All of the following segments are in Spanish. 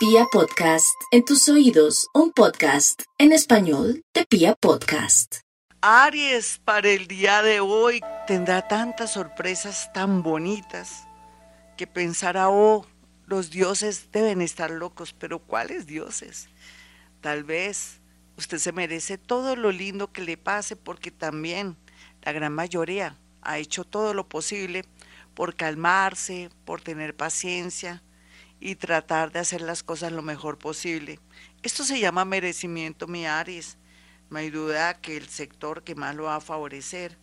Pia Podcast, en tus oídos, un podcast en español de Pia Podcast. Aries para el día de hoy tendrá tantas sorpresas tan bonitas que pensará, oh, los dioses deben estar locos, pero ¿cuáles dioses? Tal vez usted se merece todo lo lindo que le pase porque también la gran mayoría ha hecho todo lo posible por calmarse, por tener paciencia y tratar de hacer las cosas lo mejor posible. Esto se llama merecimiento, mi Aries. No hay duda que el sector que más lo va a favorecer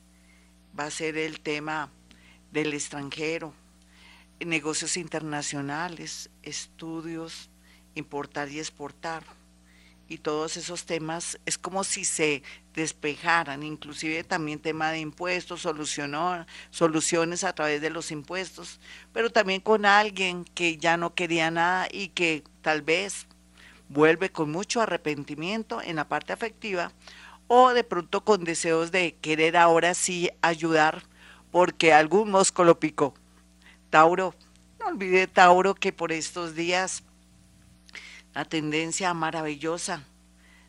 va a ser el tema del extranjero, negocios internacionales, estudios, importar y exportar y todos esos temas es como si se despejaran, inclusive también tema de impuestos, solucionó, soluciones a través de los impuestos, pero también con alguien que ya no quería nada y que tal vez vuelve con mucho arrepentimiento en la parte afectiva o de pronto con deseos de querer ahora sí ayudar porque algún mosco lo picó. Tauro, no olvide Tauro que por estos días la tendencia maravillosa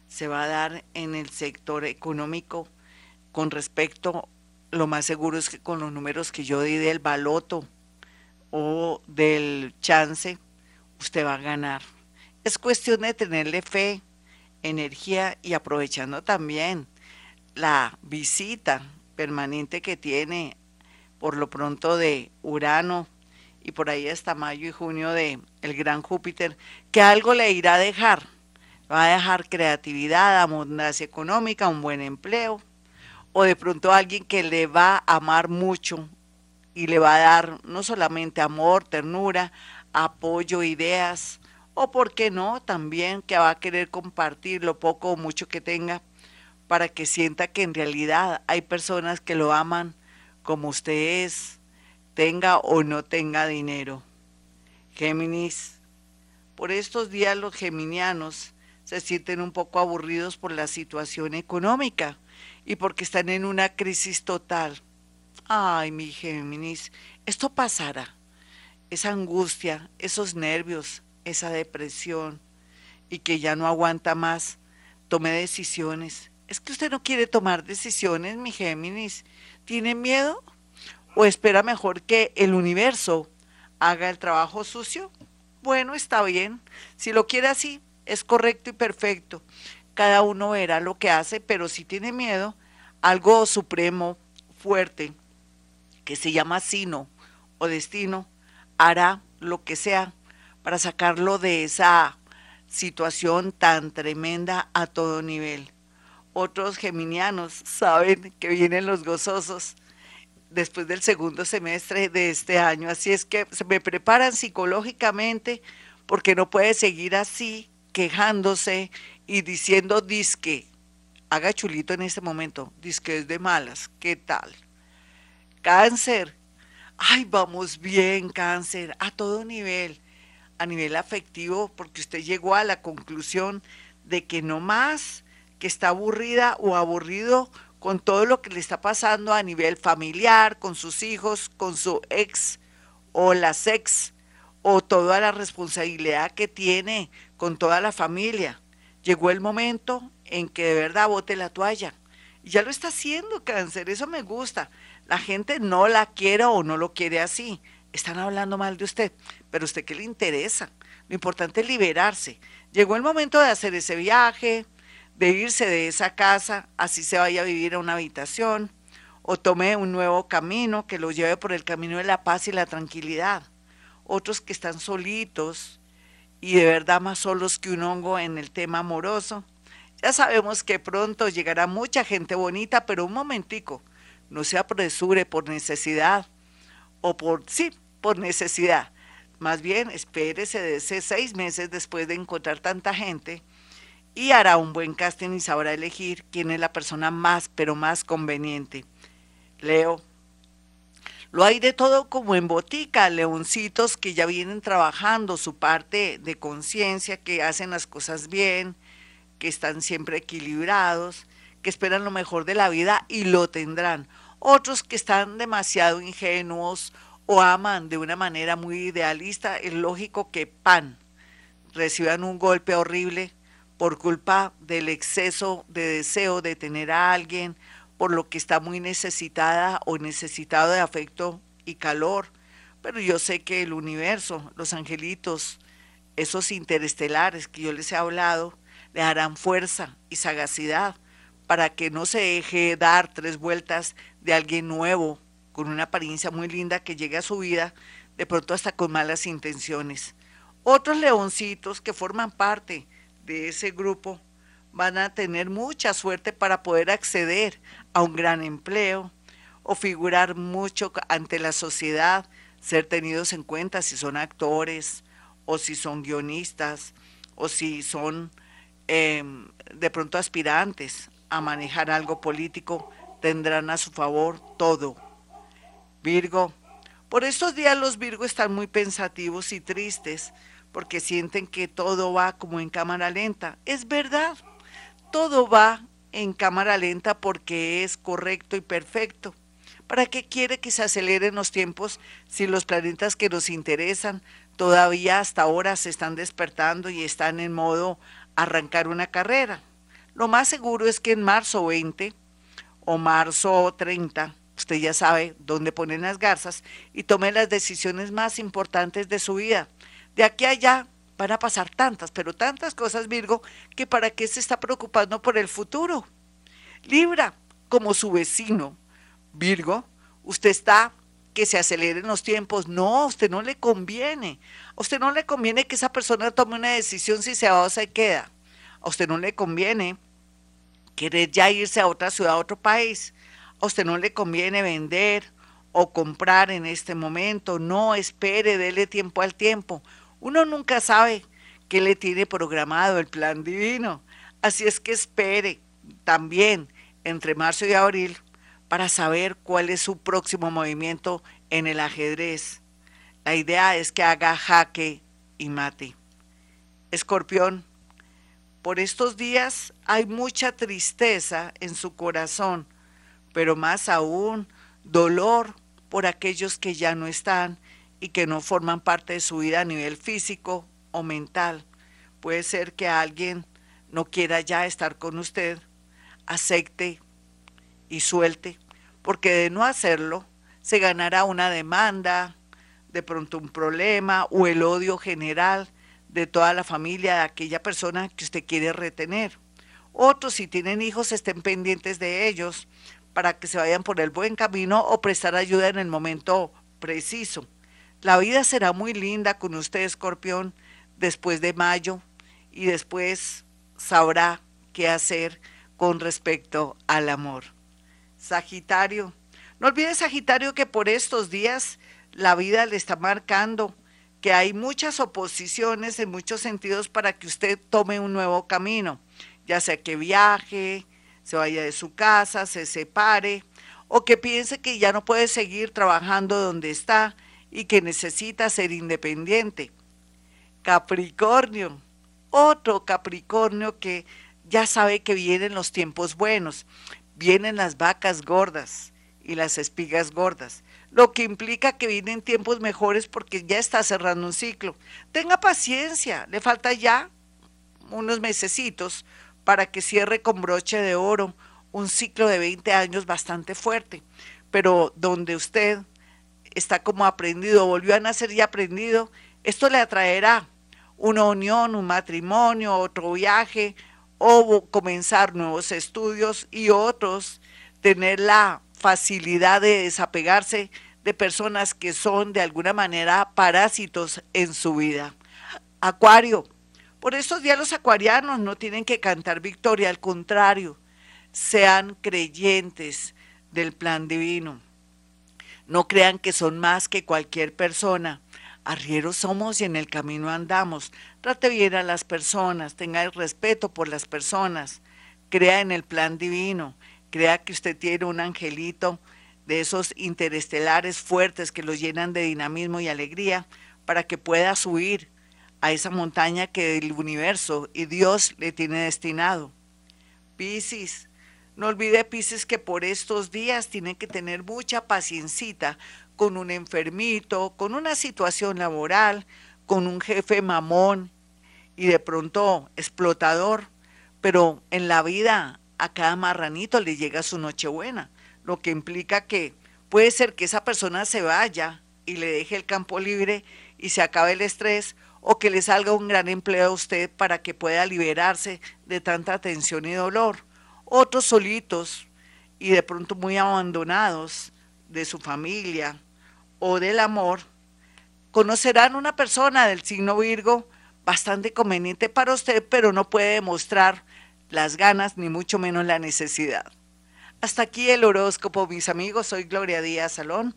se va a dar en el sector económico con respecto, lo más seguro es que con los números que yo di del baloto o del chance, usted va a ganar. Es cuestión de tenerle fe, energía y aprovechando también la visita permanente que tiene por lo pronto de Urano y por ahí hasta mayo y junio de el gran Júpiter, que algo le irá a dejar. Va a dejar creatividad, abundancia económica, un buen empleo, o de pronto alguien que le va a amar mucho y le va a dar no solamente amor, ternura, apoyo, ideas, o por qué no, también que va a querer compartir lo poco o mucho que tenga para que sienta que en realidad hay personas que lo aman como usted es, tenga o no tenga dinero. Géminis, por estos días los geminianos se sienten un poco aburridos por la situación económica y porque están en una crisis total. Ay, mi Géminis, esto pasará. Esa angustia, esos nervios, esa depresión y que ya no aguanta más, tome decisiones. Es que usted no quiere tomar decisiones, mi Géminis. ¿Tiene miedo? ¿O espera mejor que el universo haga el trabajo sucio? Bueno, está bien. Si lo quiere así, es correcto y perfecto. Cada uno verá lo que hace, pero si tiene miedo, algo supremo, fuerte, que se llama sino o destino, hará lo que sea para sacarlo de esa situación tan tremenda a todo nivel. Otros geminianos saben que vienen los gozosos después del segundo semestre de este año. Así es que se me preparan psicológicamente porque no puede seguir así quejándose y diciendo disque. Haga chulito en este momento, disque es de malas. ¿Qué tal? Cáncer. Ay, vamos bien, cáncer, a todo nivel, a nivel afectivo, porque usted llegó a la conclusión de que no más, que está aburrida o aburrido con todo lo que le está pasando a nivel familiar, con sus hijos, con su ex o las ex, o toda la responsabilidad que tiene con toda la familia. Llegó el momento en que de verdad bote la toalla. Y ya lo está haciendo, cáncer, eso me gusta. La gente no la quiere o no lo quiere así. Están hablando mal de usted, pero usted qué le interesa. Lo importante es liberarse. Llegó el momento de hacer ese viaje, de irse de esa casa, así se vaya a vivir a una habitación, o tome un nuevo camino que lo lleve por el camino de la paz y la tranquilidad. Otros que están solitos y de verdad más solos que un hongo en el tema amoroso. Ya sabemos que pronto llegará mucha gente bonita, pero un momentico, no se apresure por necesidad o por, sí, por necesidad. Más bien, espérese de ese seis meses después de encontrar tanta gente y hará un buen casting y sabrá elegir quién es la persona más, pero más conveniente. Leo. Lo hay de todo como en botica, leoncitos que ya vienen trabajando su parte de conciencia, que hacen las cosas bien, que están siempre equilibrados, que esperan lo mejor de la vida y lo tendrán. Otros que están demasiado ingenuos o aman de una manera muy idealista, es lógico que pan reciban un golpe horrible por culpa del exceso de deseo de tener a alguien, por lo que está muy necesitada o necesitado de afecto y calor. Pero yo sé que el universo, los angelitos, esos interestelares que yo les he hablado, le darán fuerza y sagacidad para que no se deje dar tres vueltas de alguien nuevo, con una apariencia muy linda que llegue a su vida, de pronto hasta con malas intenciones. Otros leoncitos que forman parte de ese grupo van a tener mucha suerte para poder acceder a un gran empleo o figurar mucho ante la sociedad, ser tenidos en cuenta si son actores o si son guionistas o si son em, de pronto aspirantes a manejar algo político, tendrán a su favor todo. Virgo, por estos días los Virgo están muy pensativos y tristes porque sienten que todo va como en cámara lenta. Es verdad, todo va en cámara lenta porque es correcto y perfecto. ¿Para qué quiere que se aceleren los tiempos si los planetas que nos interesan todavía hasta ahora se están despertando y están en modo arrancar una carrera? Lo más seguro es que en marzo 20 o marzo 30, usted ya sabe dónde ponen las garzas y tome las decisiones más importantes de su vida. De aquí a allá Van a pasar tantas, pero tantas cosas, Virgo, que para qué se está preocupando por el futuro. Libra, como su vecino, Virgo, usted está que se aceleren los tiempos. No, a usted no le conviene. A usted no le conviene que esa persona tome una decisión si se va o se queda. A usted no le conviene querer ya irse a otra ciudad, a otro país. A usted no le conviene vender o comprar en este momento. No, espere, dele tiempo al tiempo. Uno nunca sabe qué le tiene programado el plan divino. Así es que espere también entre marzo y abril para saber cuál es su próximo movimiento en el ajedrez. La idea es que haga jaque y mate. Escorpión, por estos días hay mucha tristeza en su corazón, pero más aún dolor por aquellos que ya no están y que no forman parte de su vida a nivel físico o mental. Puede ser que alguien no quiera ya estar con usted, acepte y suelte, porque de no hacerlo se ganará una demanda, de pronto un problema o el odio general de toda la familia de aquella persona que usted quiere retener. Otros, si tienen hijos, estén pendientes de ellos para que se vayan por el buen camino o prestar ayuda en el momento preciso. La vida será muy linda con usted, escorpión, después de mayo y después sabrá qué hacer con respecto al amor. Sagitario, no olvide Sagitario que por estos días la vida le está marcando que hay muchas oposiciones en muchos sentidos para que usted tome un nuevo camino, ya sea que viaje, se vaya de su casa, se separe o que piense que ya no puede seguir trabajando donde está y que necesita ser independiente. Capricornio, otro Capricornio que ya sabe que vienen los tiempos buenos, vienen las vacas gordas y las espigas gordas, lo que implica que vienen tiempos mejores porque ya está cerrando un ciclo. Tenga paciencia, le falta ya unos mesecitos para que cierre con broche de oro un ciclo de 20 años bastante fuerte, pero donde usted está como aprendido, volvió a nacer y aprendido, esto le atraerá una unión, un matrimonio, otro viaje, o comenzar nuevos estudios y otros tener la facilidad de desapegarse de personas que son de alguna manera parásitos en su vida. Acuario, por estos días los acuarianos no tienen que cantar victoria, al contrario, sean creyentes del plan divino. No crean que son más que cualquier persona. Arrieros somos y en el camino andamos. Trate bien a las personas, tenga el respeto por las personas. Crea en el plan divino. Crea que usted tiene un angelito de esos interestelares fuertes que los llenan de dinamismo y alegría para que pueda subir a esa montaña que el universo y Dios le tiene destinado. Piscis, no olvide, Pisces, que por estos días tiene que tener mucha paciencita con un enfermito, con una situación laboral, con un jefe mamón y de pronto explotador, pero en la vida a cada marranito le llega su nochebuena, lo que implica que puede ser que esa persona se vaya y le deje el campo libre y se acabe el estrés, o que le salga un gran empleo a usted para que pueda liberarse de tanta tensión y dolor. Otros solitos y de pronto muy abandonados de su familia o del amor, conocerán una persona del signo Virgo bastante conveniente para usted, pero no puede demostrar las ganas ni mucho menos la necesidad. Hasta aquí el horóscopo, mis amigos. Soy Gloria Díaz Salón.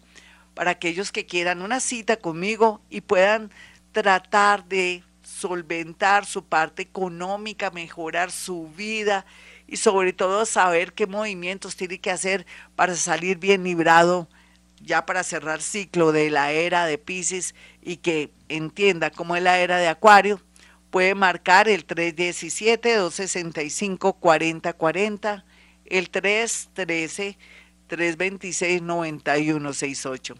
Para aquellos que quieran una cita conmigo y puedan tratar de solventar su parte económica, mejorar su vida y sobre todo saber qué movimientos tiene que hacer para salir bien librado, ya para cerrar ciclo de la era de Pisces y que entienda cómo es la era de Acuario, puede marcar el 317-265-4040, el 313-326-9168.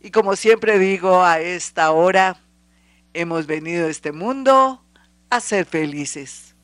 Y como siempre digo a esta hora, hemos venido a este mundo a ser felices.